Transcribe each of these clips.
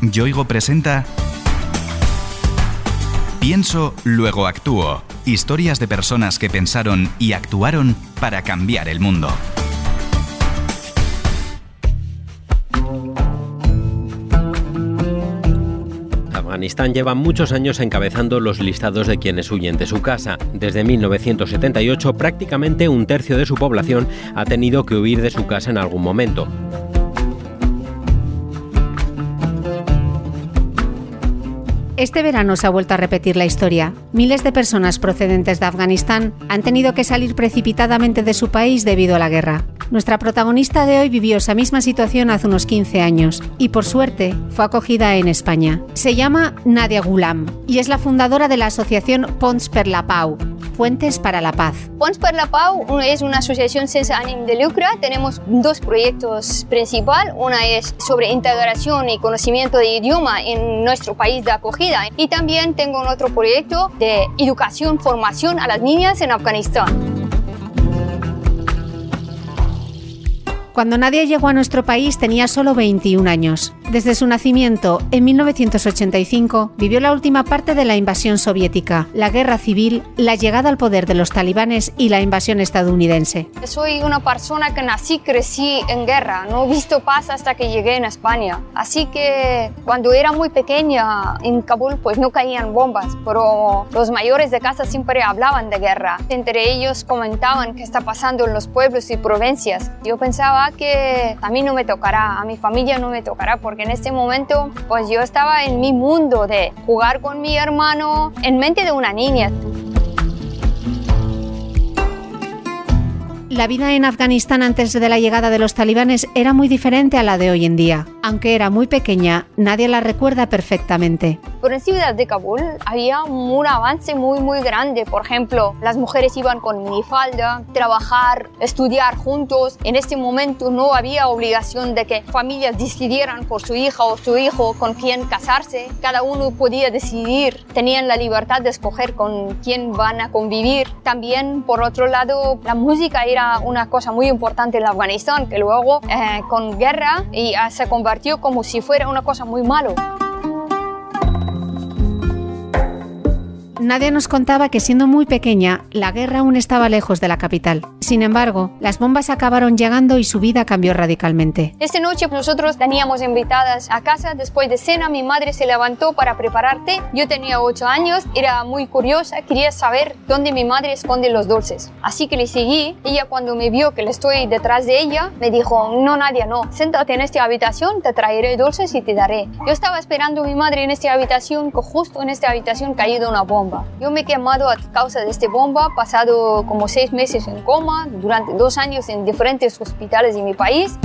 Yoigo presenta Pienso, luego actúo. Historias de personas que pensaron y actuaron para cambiar el mundo. Afganistán lleva muchos años encabezando los listados de quienes huyen de su casa. Desde 1978 prácticamente un tercio de su población ha tenido que huir de su casa en algún momento. Este verano se ha vuelto a repetir la historia. Miles de personas procedentes de Afganistán han tenido que salir precipitadamente de su país debido a la guerra. Nuestra protagonista de hoy vivió esa misma situación hace unos 15 años y por suerte fue acogida en España. Se llama Nadia Gulam y es la fundadora de la asociación Ponts per la Pau, Puentes para la Paz. Ponts per la Pau es una asociación sin ánimo de lucro. Tenemos dos proyectos principales. Una es sobre integración y conocimiento de idioma en nuestro país de acogida. Y también tengo un otro proyecto de educación, formación a las niñas en Afganistán. Cuando Nadia llegó a nuestro país tenía solo 21 años. Desde su nacimiento, en 1985, vivió la última parte de la invasión soviética, la guerra civil, la llegada al poder de los talibanes y la invasión estadounidense. Soy una persona que nací, crecí en guerra, no he visto paz hasta que llegué en España. Así que cuando era muy pequeña en Kabul, pues no caían bombas, pero los mayores de casa siempre hablaban de guerra. Entre ellos comentaban qué está pasando en los pueblos y provincias. Yo pensaba que a mí no me tocará, a mi familia no me tocará, porque en este momento pues yo estaba en mi mundo de jugar con mi hermano en mente de una niña. La vida en Afganistán antes de la llegada de los talibanes era muy diferente a la de hoy en día. Aunque era muy pequeña, nadie la recuerda perfectamente. Por en ciudad de Kabul había un avance muy muy grande. Por ejemplo, las mujeres iban con minifalda, trabajar, estudiar juntos. En este momento no había obligación de que familias decidieran por su hija o su hijo con quién casarse. Cada uno podía decidir. Tenían la libertad de escoger con quién van a convivir. También, por otro lado, la música era una cosa muy importante en Afganistán, que luego eh, con guerra y se convirtió como si fuera una cosa muy malo. Nadia nos contaba que siendo muy pequeña, la guerra aún estaba lejos de la capital. Sin embargo, las bombas acabaron llegando y su vida cambió radicalmente. Esta noche nosotros teníamos invitadas a casa. Después de cena, mi madre se levantó para prepararte. Yo tenía 8 años, era muy curiosa, quería saber dónde mi madre esconde los dulces. Así que le seguí. Ella cuando me vio que le estoy detrás de ella, me dijo, no Nadia, no, siéntate en esta habitación, te traeré dulces y te daré. Yo estaba esperando a mi madre en esta habitación, que justo en esta habitación caído una bomba. Yo me he quemado a causa de esta bomba, pasado como seis meses en coma, durante dos años en diferentes hospitales de mi país.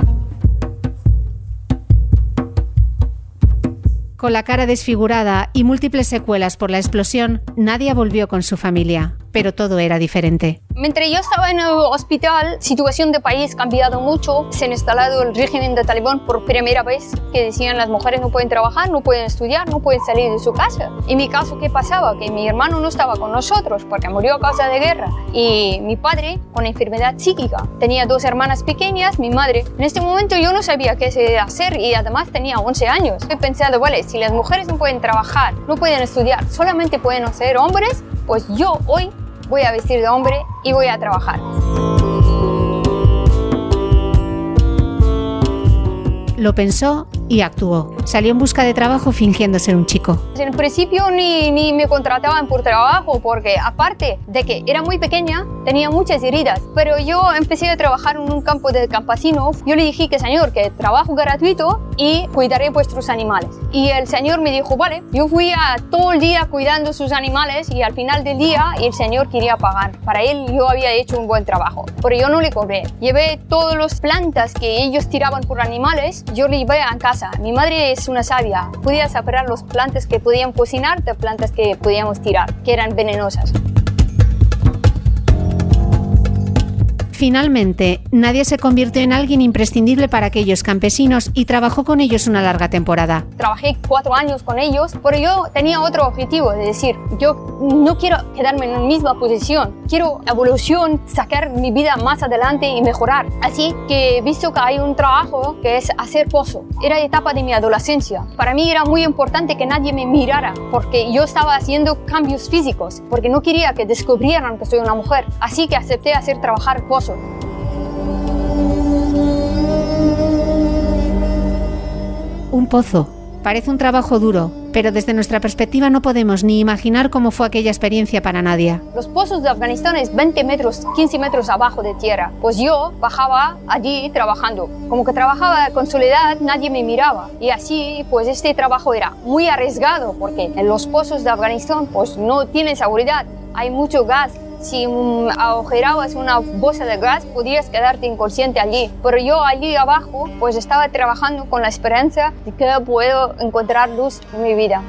Con la cara desfigurada y múltiples secuelas por la explosión, nadie volvió con su familia pero todo era diferente. Mientras yo estaba en el hospital, situación de país cambiado mucho. Se ha instalado el régimen de talibán por primera vez, que decían las mujeres no pueden trabajar, no pueden estudiar, no pueden salir de su casa. En mi caso, ¿qué pasaba? Que mi hermano no estaba con nosotros porque murió a causa de guerra. Y mi padre, con enfermedad psíquica, tenía dos hermanas pequeñas, mi madre. En este momento yo no sabía qué hacer y además tenía 11 años. He pensado, vale, si las mujeres no pueden trabajar, no pueden estudiar, solamente pueden ser hombres, pues yo hoy voy a vestir de hombre y voy a trabajar. Lo pensó y actuó. Salió en busca de trabajo fingiendo ser un chico. En principio ni, ni me contrataban por trabajo porque aparte de que era muy pequeña, tenía muchas heridas. Pero yo empecé a trabajar en un campo de campesinos. Yo le dije que señor, que trabajo gratuito y cuidaré vuestros animales. Y el señor me dijo, vale, yo fui a todo el día cuidando sus animales y al final del día el señor quería pagar. Para él yo había hecho un buen trabajo, pero yo no le cobré. Llevé todas las plantas que ellos tiraban por animales, yo le llevé a casa mi madre es una sabia. Podía separar los plantas que podían cocinar de plantas que podíamos tirar, que eran venenosas. Finalmente, Nadia se convirtió en alguien imprescindible para aquellos campesinos y trabajó con ellos una larga temporada. Trabajé cuatro años con ellos, pero yo tenía otro objetivo, de decir, yo no quiero quedarme en la misma posición, quiero evolución, sacar mi vida más adelante y mejorar. Así que visto que hay un trabajo que es hacer pozo. Era etapa de mi adolescencia. Para mí era muy importante que nadie me mirara, porque yo estaba haciendo cambios físicos, porque no quería que descubrieran que soy una mujer. Así que acepté hacer trabajar pozo. Un pozo. Parece un trabajo duro, pero desde nuestra perspectiva no podemos ni imaginar cómo fue aquella experiencia para Nadia. Los pozos de Afganistán es 20 metros, 15 metros abajo de tierra. Pues yo bajaba allí trabajando. Como que trabajaba con soledad, nadie me miraba. Y así, pues este trabajo era muy arriesgado porque en los pozos de Afganistán pues no tienen seguridad. Hay mucho gas, si agujerabas una bolsa de gas, podías quedarte inconsciente allí. Pero yo allí abajo, pues estaba trabajando con la esperanza de que puedo encontrar luz en mi vida.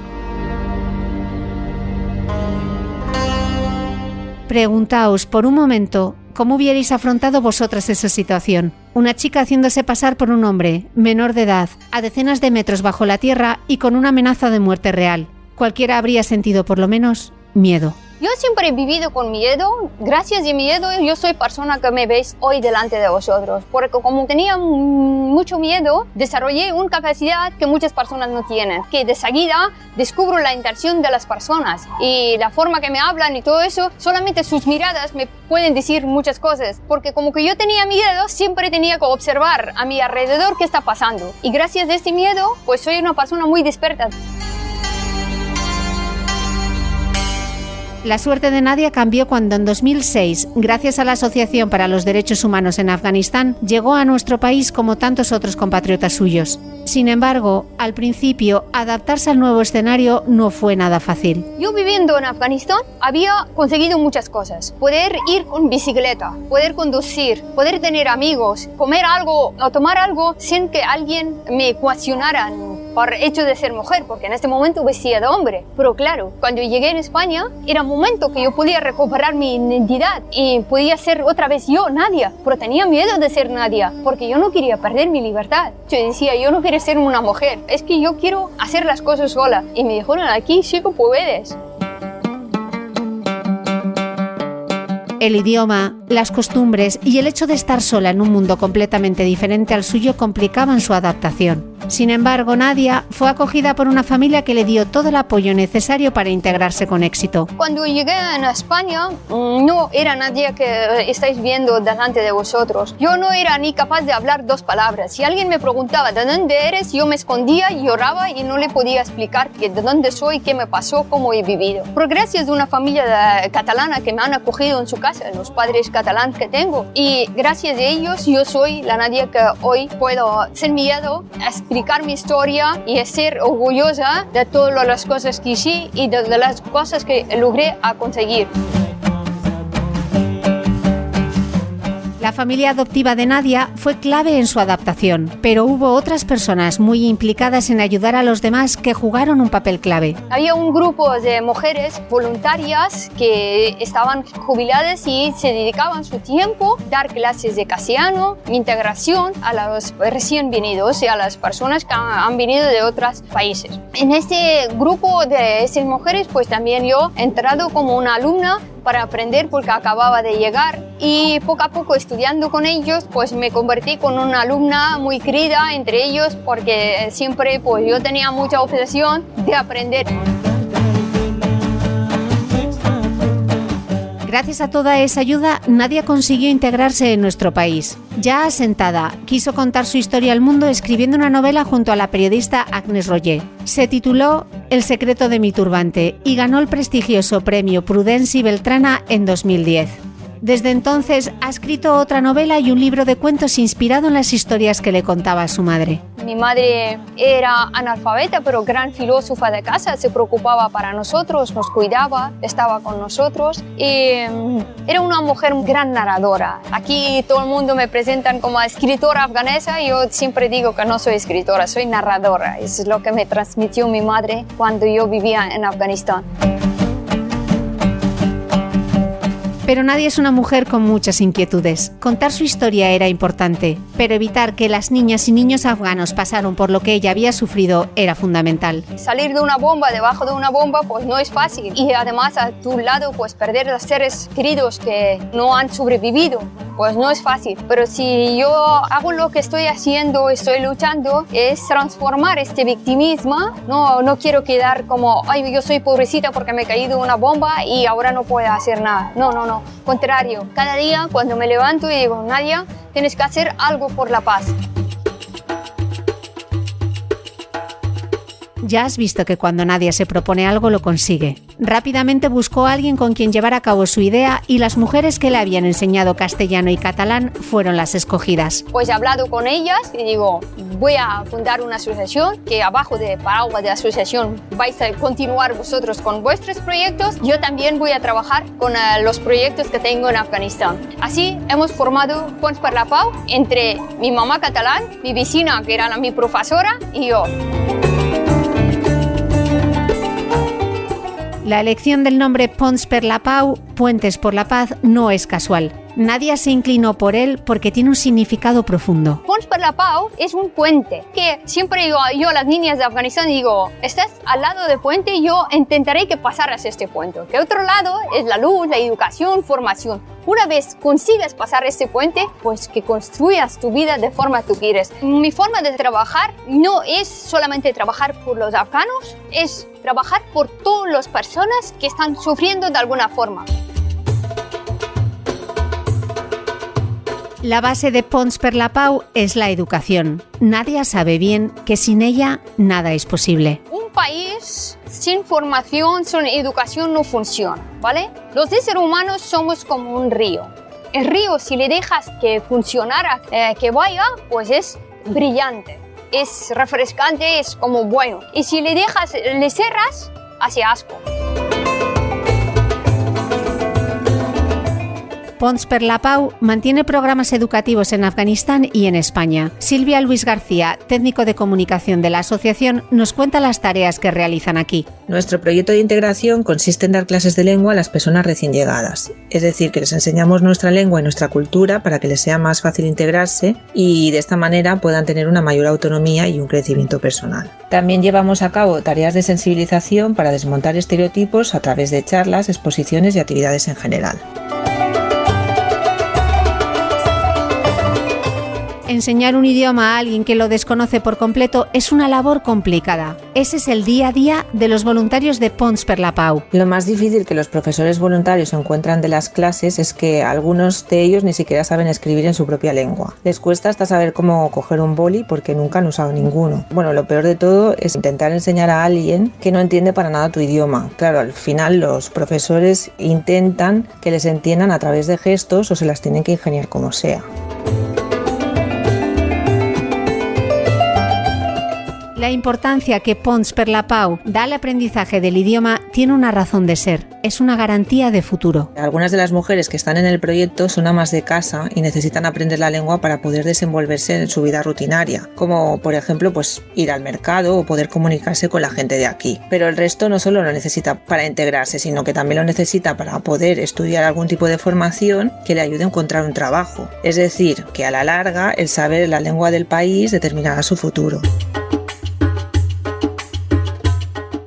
Preguntaos por un momento cómo hubierais afrontado vosotras esa situación. Una chica haciéndose pasar por un hombre, menor de edad, a decenas de metros bajo la tierra y con una amenaza de muerte real. Cualquiera habría sentido por lo menos miedo. Yo siempre he vivido con miedo. Gracias a miedo yo soy persona que me veis hoy delante de vosotros. Porque como tenía mucho miedo, desarrollé una capacidad que muchas personas no tienen. Que de seguida descubro la intención de las personas y la forma que me hablan y todo eso. Solamente sus miradas me pueden decir muchas cosas. Porque como que yo tenía miedo, siempre tenía que observar a mi alrededor qué está pasando. Y gracias a este miedo, pues soy una persona muy despierta. La suerte de Nadia cambió cuando en 2006, gracias a la Asociación para los Derechos Humanos en Afganistán, llegó a nuestro país como tantos otros compatriotas suyos. Sin embargo, al principio, adaptarse al nuevo escenario no fue nada fácil. Yo viviendo en Afganistán había conseguido muchas cosas. Poder ir con bicicleta, poder conducir, poder tener amigos, comer algo o tomar algo sin que alguien me cuestionara por hecho de ser mujer, porque en este momento vestía de hombre. Pero claro, cuando llegué en España era un momento que yo podía recuperar mi identidad y podía ser otra vez yo, Nadia. Pero tenía miedo de ser Nadia, porque yo no quería perder mi libertad. Yo decía, yo no quiero ser una mujer, es que yo quiero hacer las cosas sola. Y me dijeron, aquí sí que puedes. El idioma, las costumbres y el hecho de estar sola en un mundo completamente diferente al suyo complicaban su adaptación. Sin embargo, Nadia fue acogida por una familia que le dio todo el apoyo necesario para integrarse con éxito. Cuando llegué a España, mm, no era nadie que estáis viendo delante de vosotros. Yo no era ni capaz de hablar dos palabras. Si alguien me preguntaba de dónde eres, yo me escondía, lloraba y no le podía explicar que de dónde soy, qué me pasó, cómo he vivido. Pero gracias a una familia catalana que me han acogido en su casa, los padres catalanes que tengo, y gracias a ellos yo soy la Nadia que hoy puedo sin miedo explicar mi historia y ser orgullosa de todas las cosas que hice y de, las cosas que logré conseguir. La familia adoptiva de Nadia fue clave en su adaptación, pero hubo otras personas muy implicadas en ayudar a los demás que jugaron un papel clave. Había un grupo de mujeres voluntarias que estaban jubiladas y se dedicaban su tiempo a dar clases de castellano, integración a los recién venidos y a las personas que han venido de otros países. En este grupo de esas mujeres, pues también yo he entrado como una alumna para aprender porque acababa de llegar y poco a poco estudiando con ellos pues me convertí con una alumna muy querida entre ellos porque siempre pues yo tenía mucha obsesión de aprender. Gracias a toda esa ayuda, Nadia consiguió integrarse en nuestro país. Ya asentada, quiso contar su historia al mundo escribiendo una novela junto a la periodista Agnes Roger. Se tituló El secreto de mi turbante y ganó el prestigioso premio Prudenci Beltrana en 2010. Desde entonces ha escrito otra novela y un libro de cuentos inspirado en las historias que le contaba su madre. Mi madre era analfabeta, pero gran filósofa de casa, se preocupaba para nosotros, nos cuidaba, estaba con nosotros y mm, era una mujer gran narradora. Aquí todo el mundo me presentan como escritora afganesa yo siempre digo que no soy escritora, soy narradora. Eso es lo que me transmitió mi madre cuando yo vivía en Afganistán. Pero nadie es una mujer con muchas inquietudes. Contar su historia era importante, pero evitar que las niñas y niños afganos pasaron por lo que ella había sufrido era fundamental. Salir de una bomba, debajo de una bomba, pues no es fácil. Y además a tu lado, pues perder a seres queridos que no han sobrevivido, pues no es fácil. Pero si yo hago lo que estoy haciendo, estoy luchando, es transformar este victimismo. No, no quiero quedar como, ay, yo soy pobrecita porque me he caído una bomba y ahora no puedo hacer nada. No, no, no. Contrario, cada día cuando me levanto y digo, Nadia, tienes que hacer algo por la paz. Ya has visto que cuando nadie se propone algo lo consigue. Rápidamente buscó a alguien con quien llevar a cabo su idea y las mujeres que le habían enseñado castellano y catalán fueron las escogidas. Pues he hablado con ellas y digo, voy a fundar una asociación que abajo de paraguas de asociación vais a continuar vosotros con vuestros proyectos. Yo también voy a trabajar con uh, los proyectos que tengo en Afganistán. Así hemos formado Pons per la Pau entre mi mamá catalán, mi vecina que era mi profesora y yo. La elección del nombre Pons per la Pau, Puentes por la Paz, no es casual. Nadie se inclinó por él porque tiene un significado profundo. Pons per la Pau es un puente que siempre digo yo a las niñas de Afganistán digo, estás al lado del puente y yo intentaré que pasaras este puente. Que otro lado es la luz, la educación, formación. Una vez consigues pasar este puente, pues que construyas tu vida de forma que tú quieres. Mi forma de trabajar no es solamente trabajar por los afganos, es trabajar por todas las personas que están sufriendo de alguna forma. La base de Pons per la Pau es la educación. Nadie sabe bien que sin ella nada es posible. Un país sin formación, sin educación no funciona, ¿vale? Los seres humanos somos como un río. El río, si le dejas que funcionara, eh, que vaya, pues es brillante, es refrescante, es como bueno. Y si le dejas, le cerras, hace asco. Pons per la Pau mantiene programas educativos en Afganistán y en España. Silvia Luis García, técnico de comunicación de la asociación, nos cuenta las tareas que realizan aquí. Nuestro proyecto de integración consiste en dar clases de lengua a las personas recién llegadas, es decir, que les enseñamos nuestra lengua y nuestra cultura para que les sea más fácil integrarse y de esta manera puedan tener una mayor autonomía y un crecimiento personal. También llevamos a cabo tareas de sensibilización para desmontar estereotipos a través de charlas, exposiciones y actividades en general. Enseñar un idioma a alguien que lo desconoce por completo es una labor complicada. Ese es el día a día de los voluntarios de Pons per la Pau. Lo más difícil que los profesores voluntarios encuentran de las clases es que algunos de ellos ni siquiera saben escribir en su propia lengua. Les cuesta hasta saber cómo coger un boli porque nunca han usado ninguno. Bueno, lo peor de todo es intentar enseñar a alguien que no entiende para nada tu idioma. Claro, al final los profesores intentan que les entiendan a través de gestos o se las tienen que ingeniar como sea. La importancia que Pons per la Pau da al aprendizaje del idioma tiene una razón de ser. Es una garantía de futuro. Algunas de las mujeres que están en el proyecto son amas de casa y necesitan aprender la lengua para poder desenvolverse en su vida rutinaria, como por ejemplo pues ir al mercado o poder comunicarse con la gente de aquí. Pero el resto no solo lo necesita para integrarse, sino que también lo necesita para poder estudiar algún tipo de formación que le ayude a encontrar un trabajo. Es decir, que a la larga el saber la lengua del país determinará su futuro.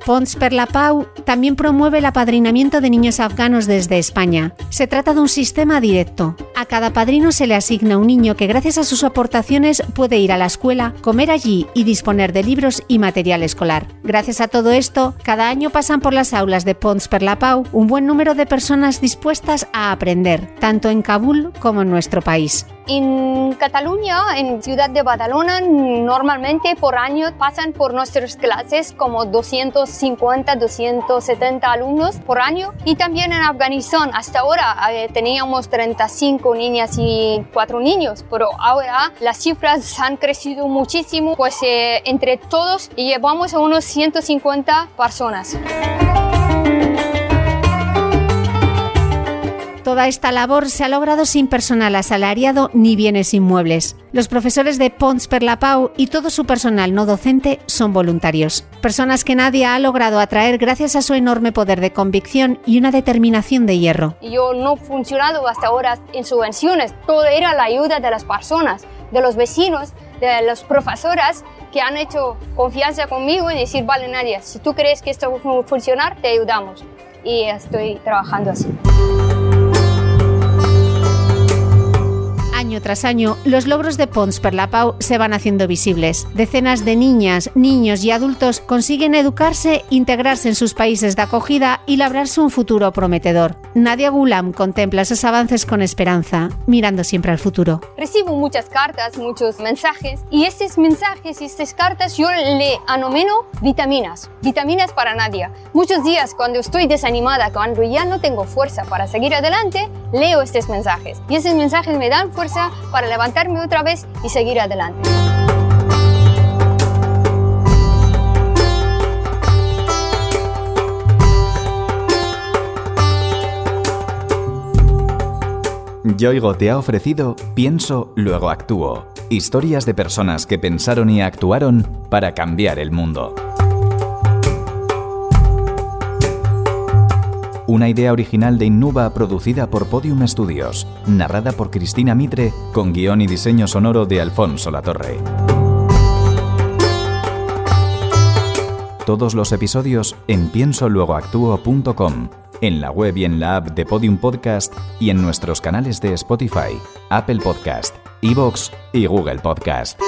Pons per la Pau también promueve el apadrinamiento de niños afganos desde España. Se trata de un sistema directo. A cada padrino se le asigna un niño que gracias a sus aportaciones puede ir a la escuela, comer allí y disponer de libros y material escolar. Gracias a todo esto, cada año pasan por las aulas de Pons per la Pau un buen número de personas dispuestas a aprender, tanto en Kabul como en nuestro país. En Cataluña, en ciudad de Badalona, normalmente por año pasan por nuestras clases como 250, 270 alumnos por año. Y también en Afganistán, hasta ahora eh, teníamos 35 niñas y 4 niños, pero ahora las cifras han crecido muchísimo, pues eh, entre todos llevamos a unos 150 personas. Toda esta labor se ha logrado sin personal asalariado ni bienes inmuebles. Los profesores de Pons per la Pau y todo su personal no docente son voluntarios. Personas que nadie ha logrado atraer gracias a su enorme poder de convicción y una determinación de hierro. Yo no he funcionado hasta ahora en subvenciones, todo era la ayuda de las personas, de los vecinos, de las profesoras que han hecho confianza conmigo y decir, vale Nadia, si tú crees que esto va a funcionar, te ayudamos. Y estoy trabajando así. Año tras año, los logros de Pons per la Pau se van haciendo visibles. Decenas de niñas, niños y adultos consiguen educarse, integrarse en sus países de acogida y labrarse un futuro prometedor. Nadia Gulam contempla esos avances con esperanza, mirando siempre al futuro. Recibo muchas cartas, muchos mensajes y estos mensajes y estas cartas yo le anomeno vitaminas, vitaminas para Nadia. Muchos días cuando estoy desanimada, cuando ya no tengo fuerza para seguir adelante, leo estos mensajes y esos mensajes me dan para levantarme otra vez y seguir adelante. Yoigo te ha ofrecido Pienso, luego actúo. Historias de personas que pensaron y actuaron para cambiar el mundo. Una idea original de Innuba producida por Podium Studios, narrada por Cristina Mitre, con guion y diseño sonoro de Alfonso Latorre. Todos los episodios en piensoluegoactuo.com, en la web y en la app de Podium Podcast y en nuestros canales de Spotify, Apple Podcast, Evox y Google Podcast.